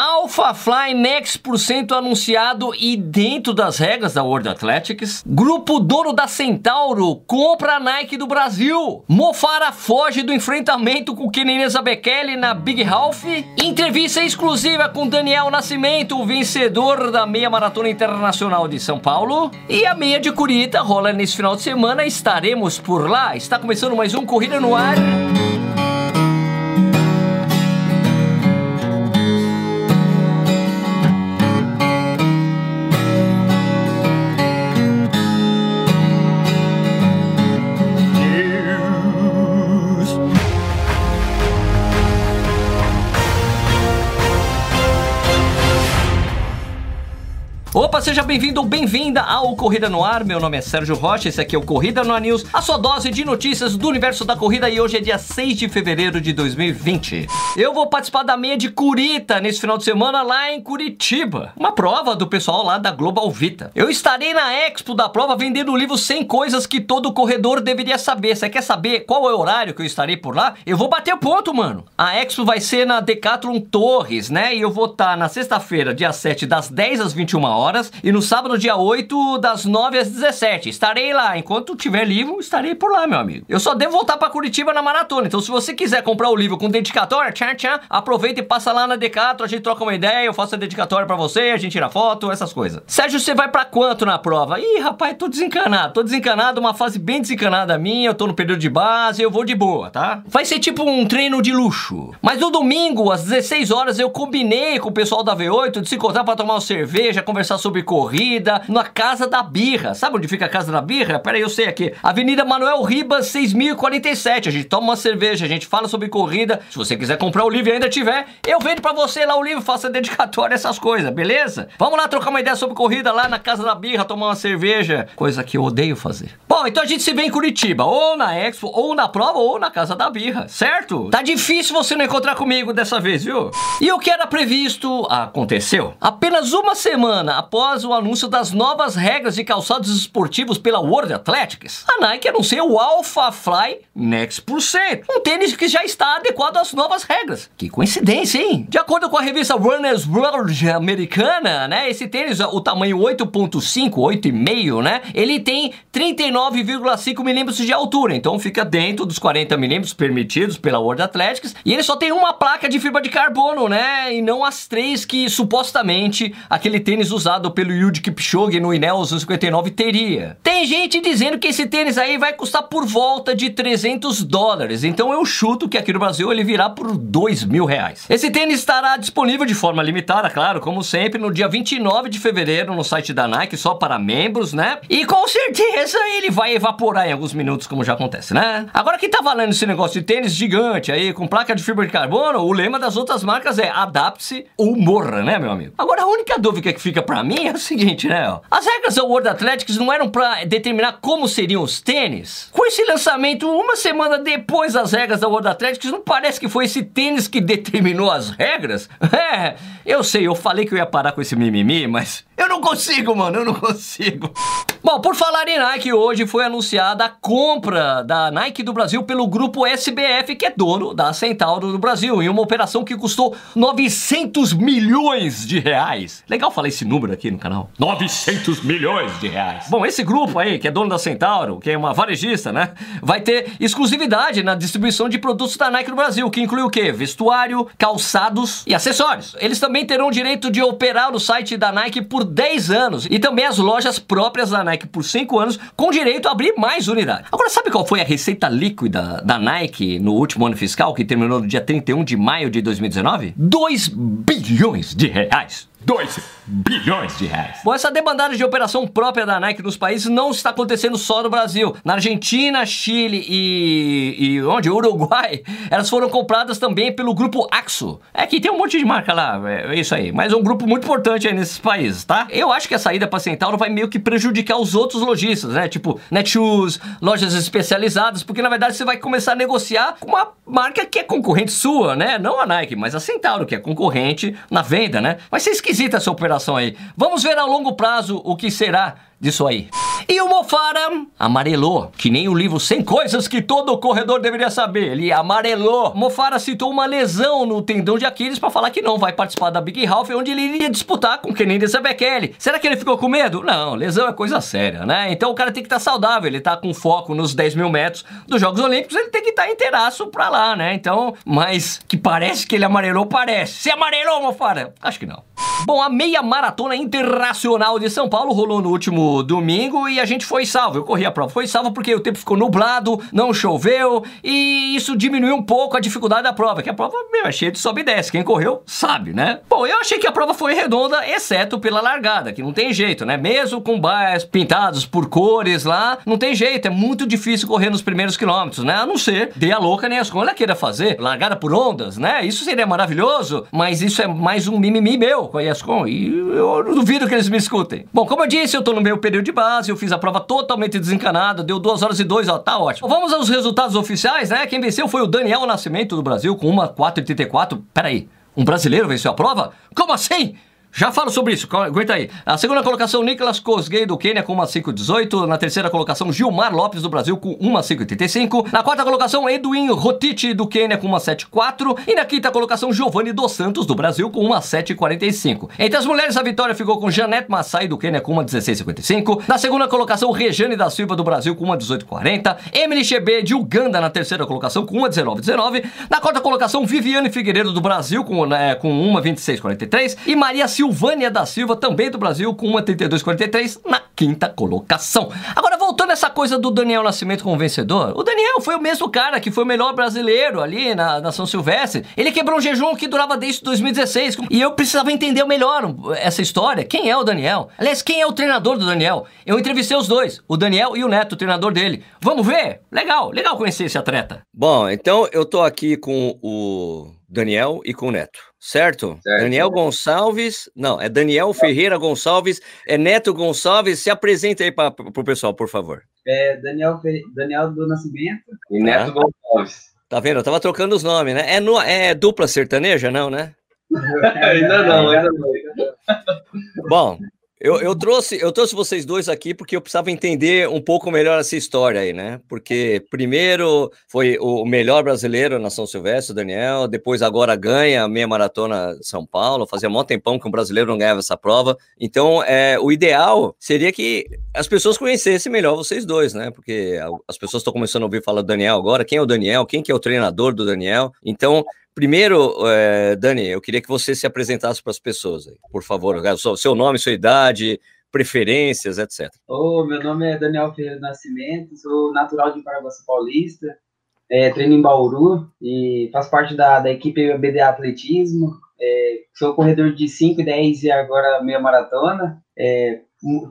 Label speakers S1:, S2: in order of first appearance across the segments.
S1: Alpha Fly Next por cento anunciado e dentro das regras da World Athletics. Grupo dono da Centauro compra a Nike do Brasil. Mofara foge do enfrentamento com Keneneza Bekele na Big Half. Entrevista exclusiva com Daniel Nascimento, o vencedor da meia maratona internacional de São Paulo. E a meia de Curitiba rola nesse final de semana. Estaremos por lá. Está começando mais um Corrida no Ar. Opa, seja bem-vindo ou bem-vinda ao Corrida no Ar. Meu nome é Sérgio Rocha, esse aqui é o Corrida no Ar News, a sua dose de notícias do universo da corrida e hoje é dia 6 de fevereiro de 2020. Eu vou participar da meia de Curita nesse final de semana lá em Curitiba, uma prova do pessoal lá da Global Vita. Eu estarei na Expo da prova vendendo o livro 100 coisas que todo corredor deveria saber. Você quer saber qual é o horário que eu estarei por lá? Eu vou bater o ponto, mano. A Expo vai ser na Decathlon Torres, né? E eu vou estar na sexta-feira, dia 7, das 10 às 21 horas horas. E no sábado, dia 8, das 9 às 17. Estarei lá. Enquanto tiver livro, estarei por lá, meu amigo. Eu só devo voltar para Curitiba na maratona. Então, se você quiser comprar o livro com dedicatória, tchan, tchan, aproveita e passa lá na Decato. A gente troca uma ideia, eu faço a dedicatória para você, a gente tira foto, essas coisas. Sérgio, você vai para quanto na prova? Ih, rapaz, tô desencanado. Tô desencanado, uma fase bem desencanada minha. Eu tô no período de base, eu vou de boa, tá? Vai ser tipo um treino de luxo. Mas no domingo, às 16 horas, eu combinei com o pessoal da V8 de se encontrar para tomar uma cerveja, conversar conversar sobre corrida na Casa da Birra. Sabe onde fica a Casa da Birra? Pera aí, eu sei aqui. Avenida Manuel Ribas, 6047. A gente toma uma cerveja, a gente fala sobre corrida. Se você quiser comprar o livro e ainda tiver, eu vendo pra você lá o livro, faça dedicatória, essas coisas, beleza? Vamos lá trocar uma ideia sobre corrida lá na Casa da Birra, tomar uma cerveja. Coisa que eu odeio fazer. Bom, então a gente se vê em Curitiba, ou na Expo, ou na prova, ou na Casa da Birra, certo? Tá difícil você não encontrar comigo dessa vez, viu? E o que era previsto aconteceu. Apenas uma semana após o anúncio das novas regras de calçados esportivos pela World Athletics, a Nike anuncia o Alpha Fly Next Percent, um tênis que já está adequado às novas regras. Que coincidência, hein? De acordo com a revista Runner's World americana, né, esse tênis, o tamanho 8.5, 8,5, né, ele tem 39,5 milímetros de altura, então fica dentro dos 40 milímetros permitidos pela World Athletics, e ele só tem uma placa de fibra de carbono, né, e não as três que supostamente aquele tênis usado usado pelo Yuji Kipchoge no Ineos 59 teria. Tem gente dizendo que esse tênis aí vai custar por volta de 300 dólares, então eu chuto que aqui no Brasil ele virá por 2 mil reais. Esse tênis estará disponível de forma limitada, claro, como sempre, no dia 29 de fevereiro no site da Nike, só para membros, né? E com certeza ele vai evaporar em alguns minutos, como já acontece, né? Agora que tá valendo esse negócio de tênis gigante aí, com placa de fibra de carbono, o lema das outras marcas é adapte-se ou morra, né, meu amigo? Agora a única dúvida que fica pra para mim é o seguinte, né? As regras da World Athletics não eram para determinar como seriam os tênis. Com esse lançamento, uma semana depois das regras da World Athletics, não parece que foi esse tênis que determinou as regras? É, eu sei, eu falei que eu ia parar com esse mimimi, mas eu não consigo, mano, eu não consigo. Bom, por falar em Nike, hoje foi anunciada a compra da Nike do Brasil pelo grupo SBF, que é dono da Centauro do Brasil, em uma operação que custou 900 milhões de reais. Legal falar esse número aqui no canal. 900 milhões de reais. Bom, esse grupo aí, que é dono da Centauro, que é uma varejista, né, vai ter exclusividade na distribuição de produtos da Nike no Brasil, que inclui o quê? Vestuário, calçados e acessórios. Eles também terão o direito de operar o site da Nike por 10 anos e também as lojas próprias da Nike por 5 anos, com direito a abrir mais unidades. Agora, sabe qual foi a receita líquida da Nike no último ano fiscal, que terminou no dia 31 de maio de 2019? 2 bilhões de reais. 2 bilhões de reais. Bom, essa demandada de operação própria da Nike nos países não está acontecendo só no Brasil. Na Argentina, Chile e, e onde? Uruguai, elas foram compradas também pelo grupo Axo. É que tem um monte de marca lá, é, é isso aí. Mas é um grupo muito importante aí nesses países, tá? Eu acho que a saída para Centauro vai meio que prejudicar os outros lojistas, né? Tipo Netshoes, lojas especializadas, porque na verdade você vai começar a negociar com uma marca que é concorrente sua, né? Não a Nike, mas a Centauro, que é concorrente na venda, né? Vai ser esquisita essa operação aí. Vamos ver a longo prazo o que será disso aí. E o Mofara amarelou, que nem o livro 100 coisas que todo corredor deveria saber. Ele amarelou. Mofara citou uma lesão no tendão de Aquiles para falar que não vai participar da Big Half, onde ele iria disputar com Kenny Bekele. Será que ele ficou com medo? Não, lesão é coisa séria, né? Então o cara tem que estar tá saudável, ele tá com foco nos 10 mil metros dos Jogos Olímpicos, ele tem que estar tá inteiraço pra lá, né? Então, mas que parece que ele amarelou, parece. Se amarelou, Mofara? Acho que não. Bom, a meia maratona internacional de São Paulo rolou no último domingo e a gente foi salvo. Eu corri a prova, foi salvo porque o tempo ficou nublado, não choveu e isso diminuiu um pouco a dificuldade da prova, que a prova meu, é cheia de sobe e desce. Quem correu sabe, né? Bom, eu achei que a prova foi redonda, exceto pela largada, que não tem jeito, né? Mesmo com bairros pintados por cores lá, não tem jeito, é muito difícil correr nos primeiros quilômetros, né? A não ser dê a louca nem a escola queira fazer, largada por ondas, né? Isso seria maravilhoso, mas isso é mais um mimimi meu com a ESCOM e eu duvido que eles me escutem. Bom, como eu disse, eu tô no meu período de base, eu fiz a prova totalmente desencanada, deu 2 horas e 2, ó, tá ótimo. Vamos aos resultados oficiais, né? Quem venceu foi o Daniel Nascimento do Brasil com uma 4,84. Peraí, um brasileiro venceu a prova? Como assim? Já falo sobre isso, aguenta aí. A segunda colocação, Nicolas Kosgei do Quênia com uma 5,18. Na terceira colocação, Gilmar Lopes do Brasil com uma 5,85. Na quarta colocação, Edwin Rotiti do Quênia com uma 7,4. E na quinta colocação, Giovanni dos Santos do Brasil com uma 7,45. Entre as mulheres, a vitória ficou com Janete Massai do Quênia com uma 16,55. Na segunda colocação, Rejane da Silva do Brasil com uma 18,40. Emily Chebe de Uganda na terceira colocação com uma 19,19. Na quarta colocação, Viviane Figueiredo do Brasil com, né, com uma 26,43. E Maria Silvânia da Silva, também do Brasil, com uma 32,43 na quinta colocação. Agora, voltando essa coisa do Daniel Nascimento como vencedor, o Daniel foi o mesmo cara que foi o melhor brasileiro ali na, na São Silvestre. Ele quebrou um jejum que durava desde 2016 e eu precisava entender melhor essa história. Quem é o Daniel? Aliás, quem é o treinador do Daniel? Eu entrevistei os dois, o Daniel e o Neto, o treinador dele. Vamos ver? Legal, legal conhecer esse atleta.
S2: Bom, então eu tô aqui com o Daniel e com o Neto, certo? certo Daniel Gonçalves, não, é Daniel Ferreira Gonçalves, é Neto Gonçalves, se apresenta aí para o pessoal, por favor.
S3: É Daniel, Daniel do Nascimento
S2: e Neto ah. Gonçalves. Tá vendo? Eu tava trocando os nomes, né? É, no, é dupla sertaneja, não, né?
S3: ainda não, ainda não.
S2: Bom, eu, eu, trouxe, eu trouxe vocês dois aqui porque eu precisava entender um pouco melhor essa história aí, né? Porque primeiro foi o melhor brasileiro na São Silvestre, o Daniel, depois agora ganha a meia maratona São Paulo, fazia um tempão que um brasileiro não ganhava essa prova. Então, é, o ideal seria que as pessoas conhecessem melhor vocês dois, né? Porque as pessoas estão começando a ouvir falar do Daniel agora, quem é o Daniel, quem que é o treinador do Daniel. Então, Primeiro, é, Dani, eu queria que você se apresentasse para as pessoas, por favor. Seu nome, sua idade, preferências, etc.
S3: Oh, meu nome é Daniel Ferreira Nascimento, sou natural de Paraguaçu Paulista, é, treino em Bauru e faço parte da, da equipe BDA Atletismo. É, sou corredor de 5 e 10 e agora meia maratona. É,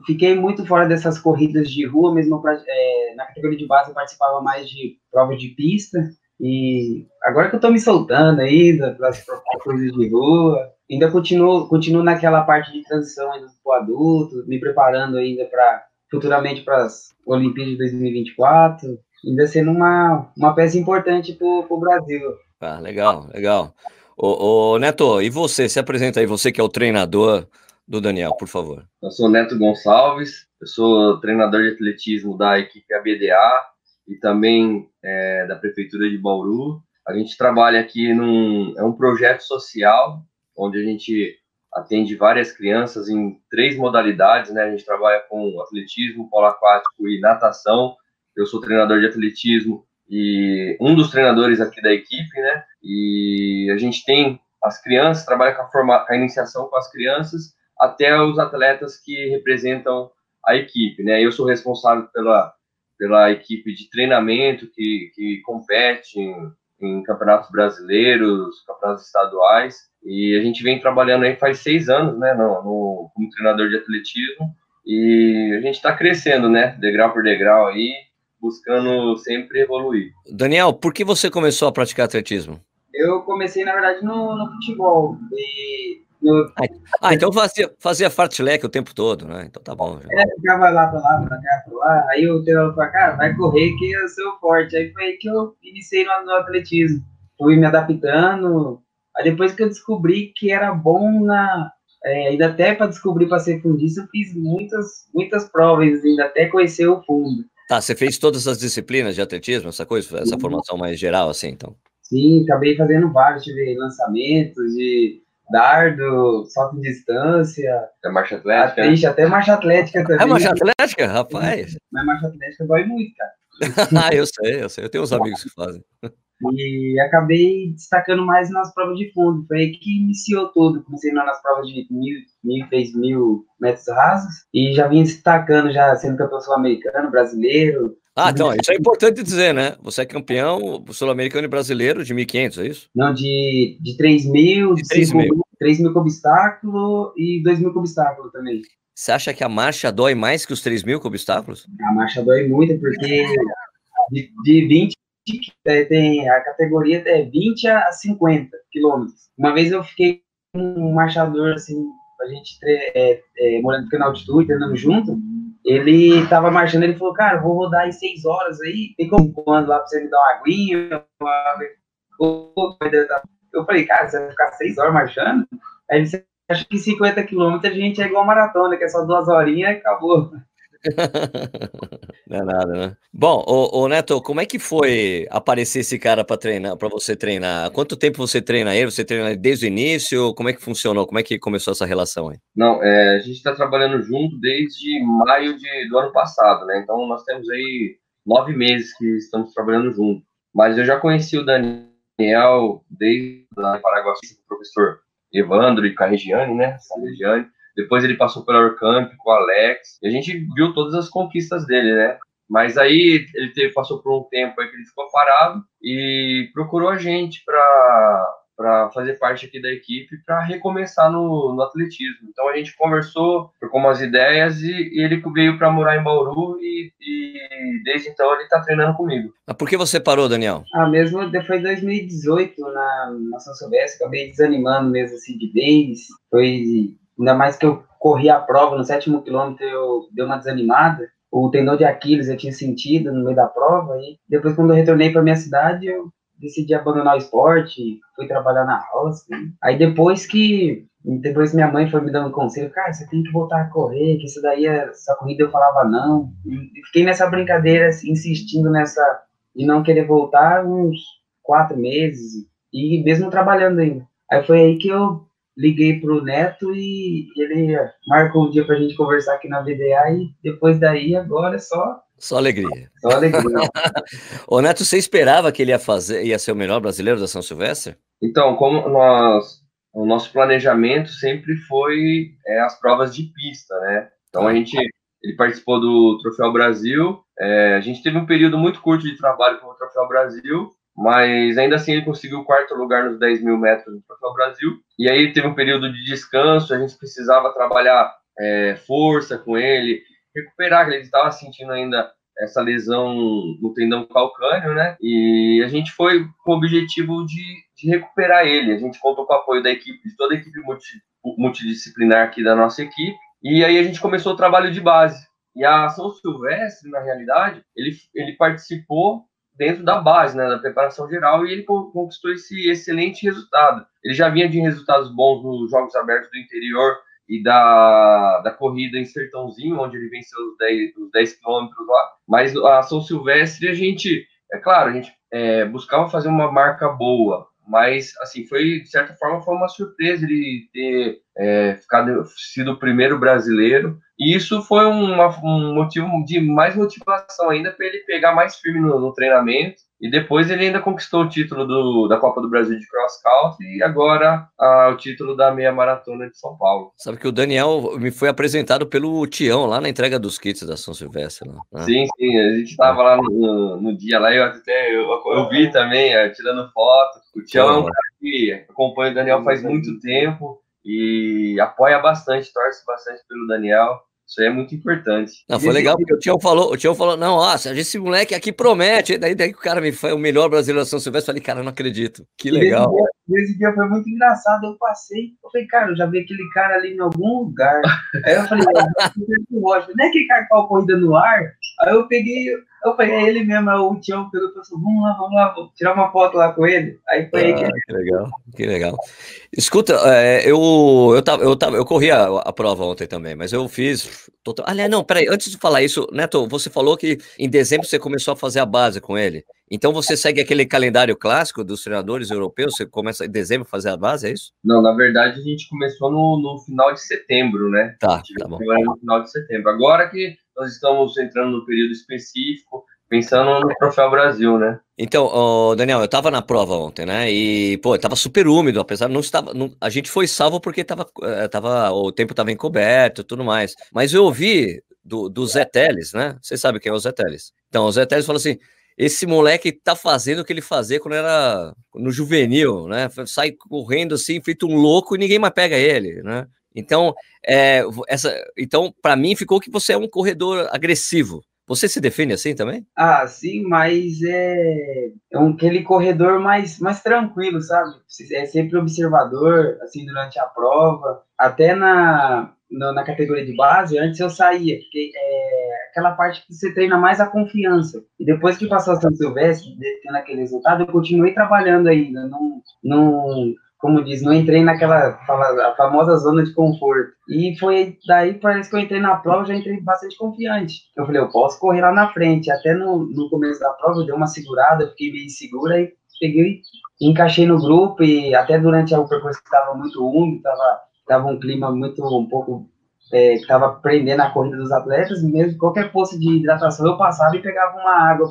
S3: fiquei muito fora dessas corridas de rua, mesmo pra, é, na categoria de base eu participava mais de provas de pista. E agora que eu tô me soltando ainda para as coisas de rua, ainda continuo, continuo naquela parte de transição ainda pro adulto, me preparando ainda para futuramente para as Olimpíadas de 2024, ainda sendo uma, uma peça importante para o Brasil.
S2: Ah, legal, legal. Ô, ô, Neto, e você? Se apresenta aí, você que é o treinador do Daniel, por favor.
S4: Eu sou Neto Gonçalves, eu sou treinador de atletismo da equipe ABDA, e também é, da Prefeitura de Bauru. A gente trabalha aqui num é um projeto social, onde a gente atende várias crianças em três modalidades, né? A gente trabalha com atletismo, polo aquático e natação. Eu sou treinador de atletismo e um dos treinadores aqui da equipe, né? E a gente tem as crianças, trabalha com a, forma, a iniciação com as crianças até os atletas que representam a equipe, né? Eu sou responsável pela pela equipe de treinamento que, que compete em, em campeonatos brasileiros, campeonatos estaduais, e a gente vem trabalhando aí faz seis anos, né, no, no como treinador de atletismo, e a gente está crescendo, né, degrau por degrau aí, buscando sempre evoluir.
S2: Daniel, por que você começou a praticar atletismo?
S3: Eu comecei, na verdade, no, no futebol, e
S2: Ah, então fazia, fazia fartlek o tempo todo, né? Então tá bom.
S3: Já. É, ficava lá pra lá, pra cá, pra lá. Aí o treinador falou, cara, vai correr que é o seu forte. Aí foi aí que eu iniciei no, no atletismo. Fui me adaptando. Aí depois que eu descobri que era bom na, é, ainda até para descobrir para ser fundista, eu fiz muitas, muitas provas, ainda até conhecer o fundo.
S2: Tá, você fez todas as disciplinas de atletismo, essa coisa, essa formação mais geral, assim, então?
S3: Sim, acabei fazendo vários, tive lançamentos de dardo, salto em distância.
S4: É marcha atlética?
S3: Até, até marcha atlética também.
S2: É marcha atlética, rapaz?
S3: Mas marcha atlética dói muito, cara.
S2: ah, eu sei, eu sei. Eu tenho uns amigos que fazem.
S3: E acabei destacando mais nas provas de fundo. Foi aí que iniciou tudo. Comecei nas provas de mil, mil, três mil metros rasos. E já vim destacando, já sendo campeão sul-americano, brasileiro.
S2: Ah, então, isso é importante dizer, né? Você é campeão sul-americano e brasileiro de 1.500, é isso?
S3: Não, de, de 3 mil, de 3 mil. 3 mil com obstáculo e 2 mil com obstáculo também.
S2: Você acha que a marcha dói mais que os 3 mil com obstáculos?
S3: A marcha dói muito, porque de, de 20 tem a categoria é 20 a 50 quilômetros. Uma vez eu fiquei com um marchador assim, a gente é, é, morando na altitude, andando junto. Ele tava marchando, ele falou, cara, vou rodar em 6 horas aí, tem como quando lá pra você me dar uma aguinha? Eu falei, cara, você vai ficar 6 horas marchando? Aí ele disse, acho que 50 quilômetros a gente é igual maratona, que é só duas horinhas e acabou.
S2: Não é nada, né? Bom, ô, Neto, como é que foi aparecer esse cara para treinar, para você treinar? Quanto tempo você treina ele? Você treina desde o início? Como é que funcionou? Como é que começou essa relação aí?
S4: Não, é, a gente está trabalhando junto desde maio de, do ano passado, né? Então nós temos aí nove meses que estamos trabalhando junto. Mas eu já conheci o Daniel desde lá em Paraguaçu, o professor Evandro e Carregiani, né? Carregiani. Depois ele passou pela Orcamp com o Alex. E a gente viu todas as conquistas dele, né? Mas aí ele teve, passou por um tempo aí que ele ficou parado e procurou a gente para para fazer parte aqui da equipe para recomeçar no, no, atletismo. Então a gente conversou, trocou umas ideias e, e ele veio para morar em Bauru e, e desde então ele está treinando comigo.
S2: Mas por que você parou, Daniel?
S3: Ah, mesmo depois de 2018 na, na São Silvestre, acabei desanimando mesmo assim de vez. Foi ainda mais que eu corri a prova no sétimo quilômetro eu dei uma desanimada o tendão de Aquiles eu tinha sentido no meio da prova e depois quando eu retornei para minha cidade eu decidi abandonar o esporte, fui trabalhar na roça. Aí depois que depois minha mãe foi me dando conselho, cara, você tem que voltar a correr, que isso daí, é, essa corrida eu falava não. E fiquei nessa brincadeira, assim, insistindo nessa de não querer voltar uns quatro meses e mesmo trabalhando ainda. Aí foi aí que eu liguei pro Neto e ele marcou um dia pra gente conversar aqui na VDA e depois daí agora é só
S2: só alegria.
S3: Só alegria.
S2: Ô Neto, você esperava que ele ia fazer, ia ser o melhor brasileiro da São Silvestre?
S4: Então, como nós, o nosso planejamento sempre foi é, as provas de pista, né? Então a gente, ele participou do Troféu Brasil. É, a gente teve um período muito curto de trabalho com o Troféu Brasil, mas ainda assim ele conseguiu o quarto lugar nos 10 mil metros do Troféu Brasil. E aí teve um período de descanso, a gente precisava trabalhar é, força com ele, recuperar, ele estava sentindo ainda essa lesão no tendão calcâneo, né? E a gente foi com o objetivo de, de recuperar ele. A gente contou com o apoio da equipe, de toda a equipe multi, multidisciplinar aqui da nossa equipe. E aí a gente começou o trabalho de base. E a São Silvestre, na realidade, ele, ele participou dentro da base, né, da preparação geral, e ele conquistou esse excelente resultado. Ele já vinha de resultados bons nos Jogos Abertos do Interior e da, da corrida em Sertãozinho, onde ele venceu os 10, os 10 quilômetros lá. Mas a São Silvestre, a gente, é claro, a gente é, buscava fazer uma marca boa, mas assim foi de certa forma foi uma surpresa ele ter é, ficado sido o primeiro brasileiro e isso foi uma, um motivo de mais motivação ainda para ele pegar mais firme no, no, treinamento e depois ele ainda conquistou o título do, da Copa do Brasil de Cross Country e agora o título da meia maratona de São Paulo.
S2: Sabe que o Daniel me foi apresentado pelo Tião lá na entrega dos kits da São Silvestre. Né?
S4: Sim, sim, a gente estava lá no, no, dia lá eu até eu, eu vi também, é, tirando foto. O Tião é um cara que acompanha o Daniel faz muito tempo e apoia bastante, torce bastante pelo Daniel. Isso aí é muito importante.
S2: Não, foi legal porque o Tião falou, o Tião falou, não, ó, esse moleque aqui promete. Daí, daí que o cara me foi o melhor brasileiro da São Silvestre. Falei, cara, não acredito. Que legal.
S3: Esse dia, dia, foi muito engraçado. Eu passei, eu falei, cara, eu já vi aquele cara ali em algum lugar. Aí eu falei, não é aquele cara que corrida no ar? Aí eu peguei, eu peguei ele mesmo, o Tião pegou e falou assim, vamos lá, vamos lá, vou tirar uma foto lá com ele. Aí foi ah, aí que...
S2: Ah, que legal, que legal. Escuta, é, eu, eu, tava, eu, tava, eu corri a, a, prova ontem também, mas eu fiz. Total... Aliás, não, peraí, antes de falar isso, Neto, você falou que em dezembro você começou a fazer a base com ele. Então você segue aquele calendário clássico dos treinadores europeus? Você começa em dezembro a fazer a base, é isso?
S4: Não, na verdade a gente começou no, no final de setembro, né?
S2: Tá, tá bom.
S4: No final de setembro. Agora que nós estamos entrando no período específico, pensando no Troféu Brasil, né?
S2: Então, Daniel, eu tava na prova ontem, né? E, pô, tava super úmido, apesar não estava. Não, a gente foi salvo porque tava, eh, tava, o tempo tava encoberto tudo mais. Mas eu ouvi do, do Zé Teles, né? Você sabe quem é o Zé Teles. Então, o Zé Teles falou assim: esse moleque tá fazendo o que ele fazia quando era no juvenil, né? Sai correndo assim, feito um louco e ninguém mais pega ele, né? Então, é, essa, então para mim ficou que você é um corredor agressivo. Você se define assim também?
S3: Ah, sim, mas é, é um, aquele corredor mais, mais tranquilo, sabe? É sempre observador, assim, durante a prova. Até na, na, na categoria de base, antes eu saía, porque é aquela parte que você treina mais a confiança. E depois que passou a São Silvestre, tendo aquele resultado, eu continuei trabalhando ainda. Não, não como diz, não entrei naquela famosa zona de conforto. E foi daí, parece que eu entrei na prova, já entrei bastante confiante. Eu falei, eu posso correr lá na frente. Até no, no começo da prova, eu dei uma segurada, fiquei meio segura e peguei, encaixei no grupo. E até durante o percurso estava muito úmido, estava tava um clima muito, um pouco, é, estava prendendo a corrida dos atletas, mesmo qualquer posto de hidratação eu passava e pegava uma água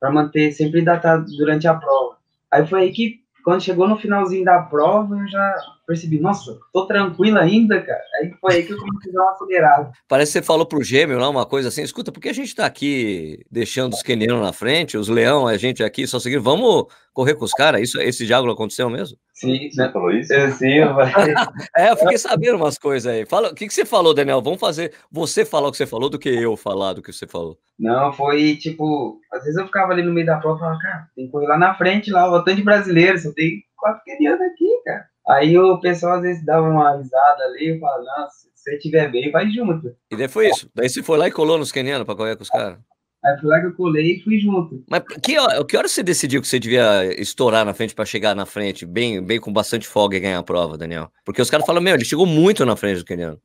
S3: para manter sempre hidratado durante a prova. Aí foi aí que quando chegou no finalzinho da prova, eu já percebi, nossa, tô tranquilo ainda, cara. Aí foi aí que eu comecei a dar uma acelerada.
S2: Parece que você falou pro gêmeo lá uma coisa assim, escuta, por que a gente tá aqui deixando os quenianos na frente, os leão, a gente aqui só seguindo, vamos correr com os caras? Isso, esse diálogo aconteceu mesmo?
S3: Sim, você falou isso? Eu, sim, eu
S2: É, eu fiquei sabendo umas coisas aí. Fala, o que, que você falou, Daniel? Vamos fazer você falar o que você falou do que eu falar do que você falou.
S3: Não, foi tipo, às vezes eu ficava ali no meio da prova e falava, cara, tem que correr lá na frente, lá, o tanto de brasileiro, só tem quatro quenianos aqui, cara. Aí o pessoal às vezes dava uma risada ali e falava, não, se você estiver bem, vai junto.
S2: E daí foi isso. Daí você foi lá e colou nos quenianos pra correr com os caras?
S3: Aí foi lá que eu colei e fui junto.
S2: Mas que, que hora você decidiu que você devia estourar na frente para chegar na frente, bem, bem com bastante folga e ganhar a prova, Daniel? Porque os caras falam, meu, ele chegou muito na frente do Keniano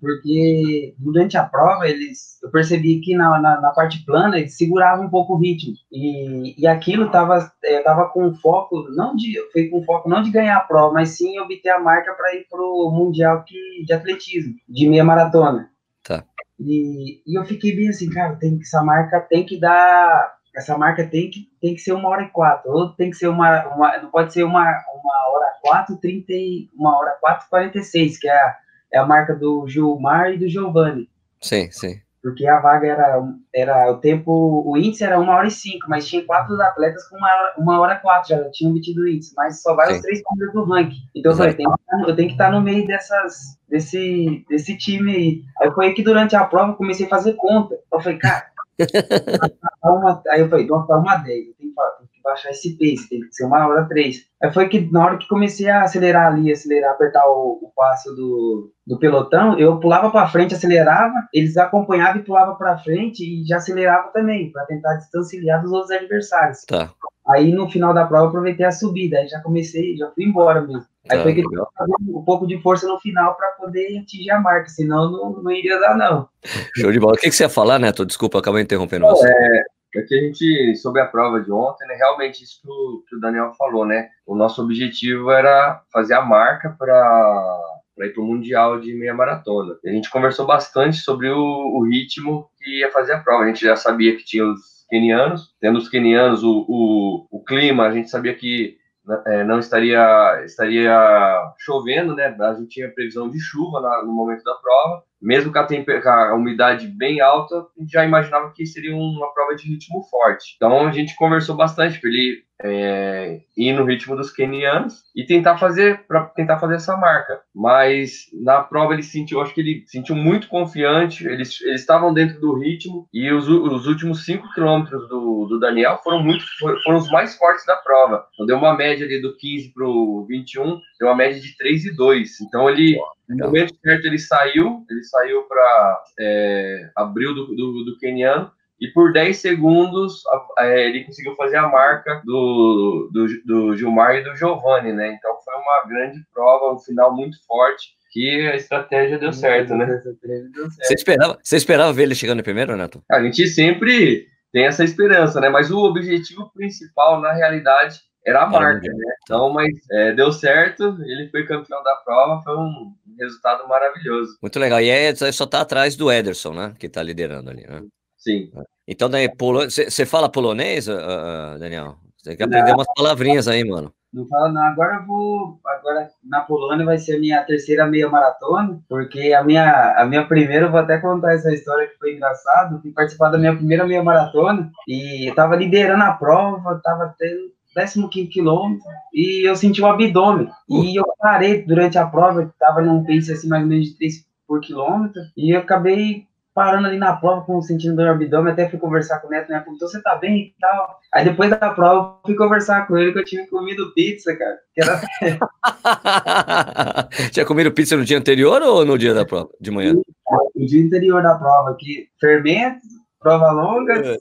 S3: porque durante a prova eles, eu percebi que na, na, na parte plana eles seguravam um pouco o ritmo e, e aquilo estava é, tava com foco não de foi com foco não de ganhar a prova, mas sim obter a marca para ir para o mundial que, de atletismo de meia maratona. E, e eu fiquei bem assim, cara, tem que essa marca tem que dar essa marca tem que, tem que ser uma hora e quatro, ou tem que ser uma, uma não pode ser uma, uma hora quatro, trinta e, uma hora quatro, quarenta e seis, que é a, é a marca do Gilmar e do Giovanni.
S2: Sim, sim.
S3: Porque a vaga era, era o tempo, o índice era uma hora e cinco, mas tinha quatro atletas com uma, uma hora e quatro, já tinham obtido o índice, mas só vai sim. os três primeiros do ranking. Então eu falei, tem eu tenho que estar no meio dessas, desse, desse time aí. Aí foi aí que durante a prova eu comecei a fazer conta. Eu falei, cara, uma, aí eu falei, nossa, uma 10, baixar esse pace, tem que ser uma hora 3. Aí foi que na hora que comecei a acelerar ali, acelerar, apertar o, o passo do, do pelotão, eu pulava para frente, acelerava, eles acompanhavam e pulavam para frente e já acelerava também, para tentar distanciar dos outros adversários.
S2: Tá.
S3: Aí no final da prova eu aproveitei a subida, aí já comecei, já fui embora mesmo. Aí tá, foi que eu fazer um pouco de força no final para poder atingir a marca, senão não, não iria dar, não.
S2: Show de bola. O que, que você ia falar, Neto? Desculpa, acabei interrompendo você.
S4: É, é que a gente, sobre a prova de ontem, né, realmente isso que o, que o Daniel falou, né? O nosso objetivo era fazer a marca para para ir para o Mundial de meia maratona. A gente conversou bastante sobre o, o, ritmo que ia fazer a prova. A gente já sabia que tinha os quenianos, tendo os quenianos, o, o, o clima, a gente sabia que é, não estaria estaria chovendo, né? A gente tinha previsão de chuva na, no momento da prova, mesmo com a, a, umidade bem alta, a gente já imaginava que seria uma prova de ritmo forte. Então a gente conversou bastante para ele é, ir no ritmo dos kenianos e tentar fazer para tentar fazer essa marca. Mas na prova ele sentiu, acho que ele sentiu muito confiante. Eles, eles estavam dentro do ritmo e os, os últimos 5 quilômetros do, do Daniel foram muito foram os mais fortes da prova. Então deu uma média ali do 15 para o 21, deu uma média de 3 e 2. Então ele no momento certo ele saiu, ele saiu para é, abril do, do, do keniano e por 10 segundos ele conseguiu fazer a marca do, do, do Gilmar e do Giovanni, né? Então foi uma grande prova, um final muito forte que a estratégia deu certo, né?
S2: Você esperava, você esperava ver ele chegando em primeiro, Neto?
S4: A gente sempre tem essa esperança, né? Mas o objetivo principal, na realidade, era a marca, né? Então, mas é, deu certo, ele foi campeão da prova, foi um resultado maravilhoso.
S2: Muito legal. E é, só tá atrás do Ederson, né? Que tá liderando ali, né?
S4: Sim.
S2: Então, daí, você fala polonês, uh, Daniel? Você tem que aprender Não. umas palavrinhas aí, mano.
S3: Não fala, não. Agora eu vou. Agora na Polônia vai ser a minha terceira meia maratona, porque a minha, a minha primeira, eu vou até contar essa história que foi engraçado. Fui participar da minha primeira meia maratona e eu tava liderando a prova, tava tendo 15 quilômetro e eu senti o um abdômen. Uh. E eu parei durante a prova, tava num pace assim mais ou menos de 3 por quilômetro, e eu acabei parando ali na prova, com sentindo dor no abdômen, até fui conversar com o Neto, né? Perguntou, você tá bem e tal. Aí depois da prova, fui conversar com ele que eu tinha comido pizza, cara. Era...
S2: tinha comido pizza no dia anterior ou no dia da prova, de manhã?
S3: No dia anterior da prova, que fermento, prova longa,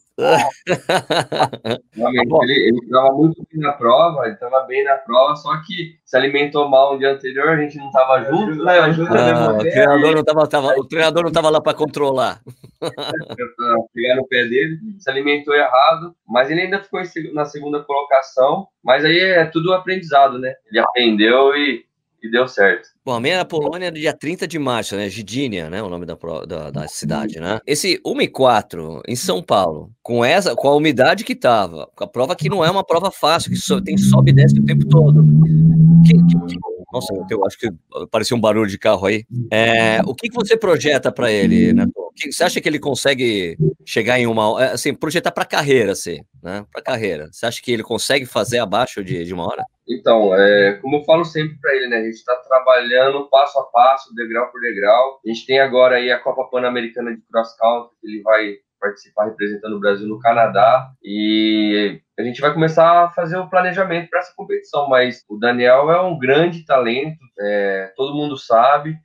S4: ele, ele estava muito bem na prova, ele estava bem na prova, só que se alimentou mal no dia anterior, a gente não estava junto, né?
S2: Ajuda ah, o, treinador não tava, tava, o treinador não estava lá para controlar.
S4: pegar no pé dele, se alimentou errado, mas ele ainda ficou na segunda colocação. Mas aí é tudo aprendizado, né? Ele aprendeu e e deu certo.
S2: Bom, a na Polônia é no dia 30 de março, né? Gidinia, né? O nome da, da, da cidade, né? Esse 1 e 4 em São Paulo, com essa, com a umidade que tava, com a prova que não é uma prova fácil, que so, tem sobe e desce o tempo todo. Que, que, que, nossa, eu acho que parecia um barulho de carro aí. É, o que, que você projeta para ele, né? Você acha que ele consegue chegar em uma, é, assim, projetar para carreira, assim, né? Para carreira. Você acha que ele consegue fazer abaixo de, de uma hora?
S4: Então, é, como eu falo sempre para ele, né? A gente está trabalhando passo a passo, degrau por degrau. A gente tem agora aí a Copa Pan-Americana de Cross Country, que ele vai participar representando o Brasil no Canadá e a gente vai começar a fazer o planejamento para essa competição. Mas o Daniel é um grande talento, é, todo mundo sabe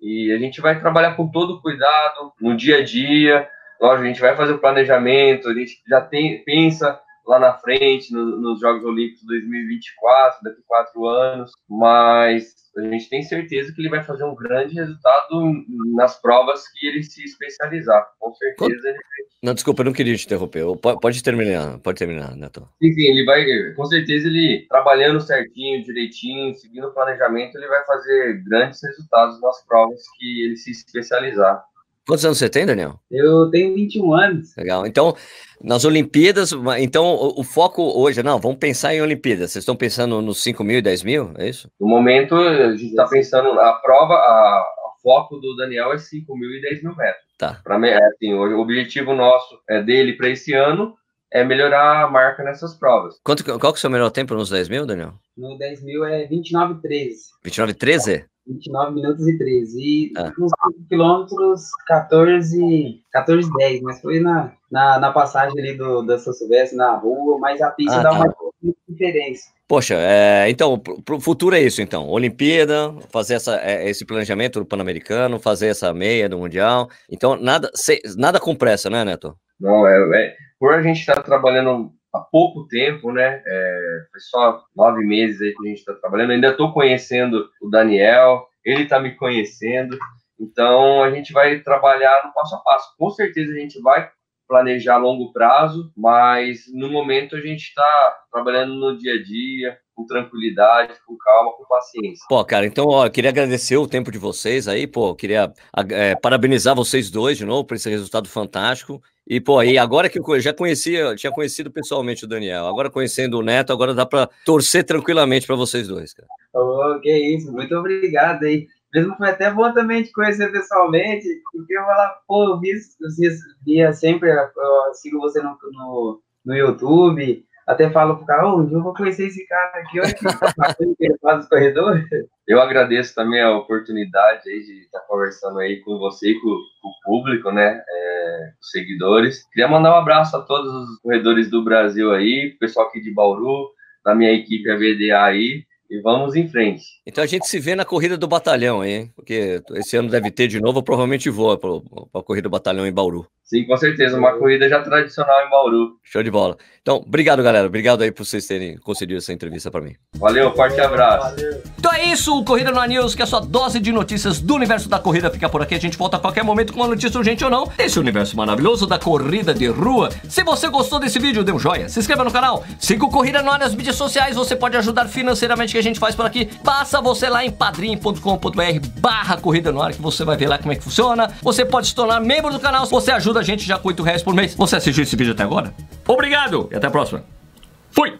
S4: e a gente vai trabalhar com todo cuidado no dia a dia. Lógico, a gente vai fazer o planejamento, a gente já tem pensa lá na frente, no, nos Jogos Olímpicos 2024, daqui a quatro anos, mas a gente tem certeza que ele vai fazer um grande resultado nas provas que ele se especializar. Com certeza ele
S2: Não, desculpa, eu não queria te interromper. Pode terminar, pode terminar, Neto.
S4: Sim, sim, ele vai, com certeza ele, trabalhando certinho, direitinho, seguindo o planejamento, ele vai fazer grandes resultados nas provas que ele se especializar.
S2: Quantos anos você tem, Daniel?
S3: Eu tenho 21 anos.
S2: Legal. Então, nas Olimpíadas, então o, o foco hoje, não, vamos pensar em Olimpíadas. Vocês estão pensando nos 5 mil e 10 mil? É isso?
S4: No momento, a gente está pensando, a prova, a, o foco do Daniel é 5 mil e 10 mil metros.
S2: Tá.
S4: Pra, é, assim, o objetivo nosso é dele para esse ano é melhorar a marca nessas provas.
S2: Quanto, qual que é o seu melhor tempo nos 10 mil, Daniel?
S3: No 10 mil é 29,13.
S2: 29,13?
S3: 29 minutos e 13. E ah. nos 5 quilômetros, 14, 14 10. Mas foi na, na, na passagem ali do, da São Silvestre, na rua, mas a pista ah, dá tá. uma diferença.
S2: Poxa, é, então, para o futuro é isso, então. Olimpíada, fazer essa, é, esse planejamento do Pan-Americano, fazer essa meia do Mundial. Então, nada, se, nada com pressa, né, Neto?
S4: Não, é, é por a gente estar tá trabalhando há pouco tempo, né? É, foi só nove meses aí que a gente está trabalhando. ainda estou conhecendo o Daniel, ele está me conhecendo. Então a gente vai trabalhar no passo a passo. Com certeza a gente vai planejar a longo prazo, mas no momento a gente está trabalhando no dia a dia, com tranquilidade, com calma, com paciência.
S2: Pô, cara, então, ó, eu queria agradecer o tempo de vocês aí, pô, queria é, parabenizar vocês dois de novo por esse resultado fantástico. E, pô, aí agora que eu já conhecia, tinha conhecido pessoalmente o Daniel, agora conhecendo o Neto, agora dá para torcer tranquilamente para vocês dois, cara.
S3: Oh, que isso, muito obrigado aí. Mesmo foi até bom também te conhecer pessoalmente, porque eu falar, pô, eu vi, eu via sempre, eu sigo você no, no, no YouTube, até falo pro cara, oh, eu vou conhecer esse cara aqui, olha que ele faz os corredores.
S4: Eu agradeço também a oportunidade aí de estar conversando aí com você e com, com o público, né, é, os seguidores. Queria mandar um abraço a todos os corredores do Brasil aí, pessoal aqui de Bauru, da minha equipe a VDA aí, e vamos em frente.
S2: Então a gente se vê na corrida do batalhão, hein? Porque esse ano deve ter de novo, eu provavelmente vou para a corrida do batalhão em Bauru.
S4: Sim, com certeza. Uma corrida já tradicional em Bauru.
S2: Show de bola. Então, obrigado, galera. Obrigado aí por vocês terem concedido essa entrevista para mim.
S4: Valeu, forte abraço. Valeu.
S1: Então é isso, o Corrida no News, que é a sua dose de notícias do universo da corrida fica por aqui. A gente volta a qualquer momento com uma notícia urgente ou não. Esse universo maravilhoso da corrida de rua. Se você gostou desse vídeo, dê um joinha, se inscreva no canal, siga o Corrida no Ar nas mídias sociais. Você pode ajudar financeiramente que a gente faz por aqui. Passa você lá em padrim.com.br barra Corrida no Ar, que você vai ver lá como é que funciona. Você pode se tornar membro do canal. Você ajuda a gente já com 8 reais por mês. Você assistiu esse vídeo até agora? Obrigado e até a próxima. Fui!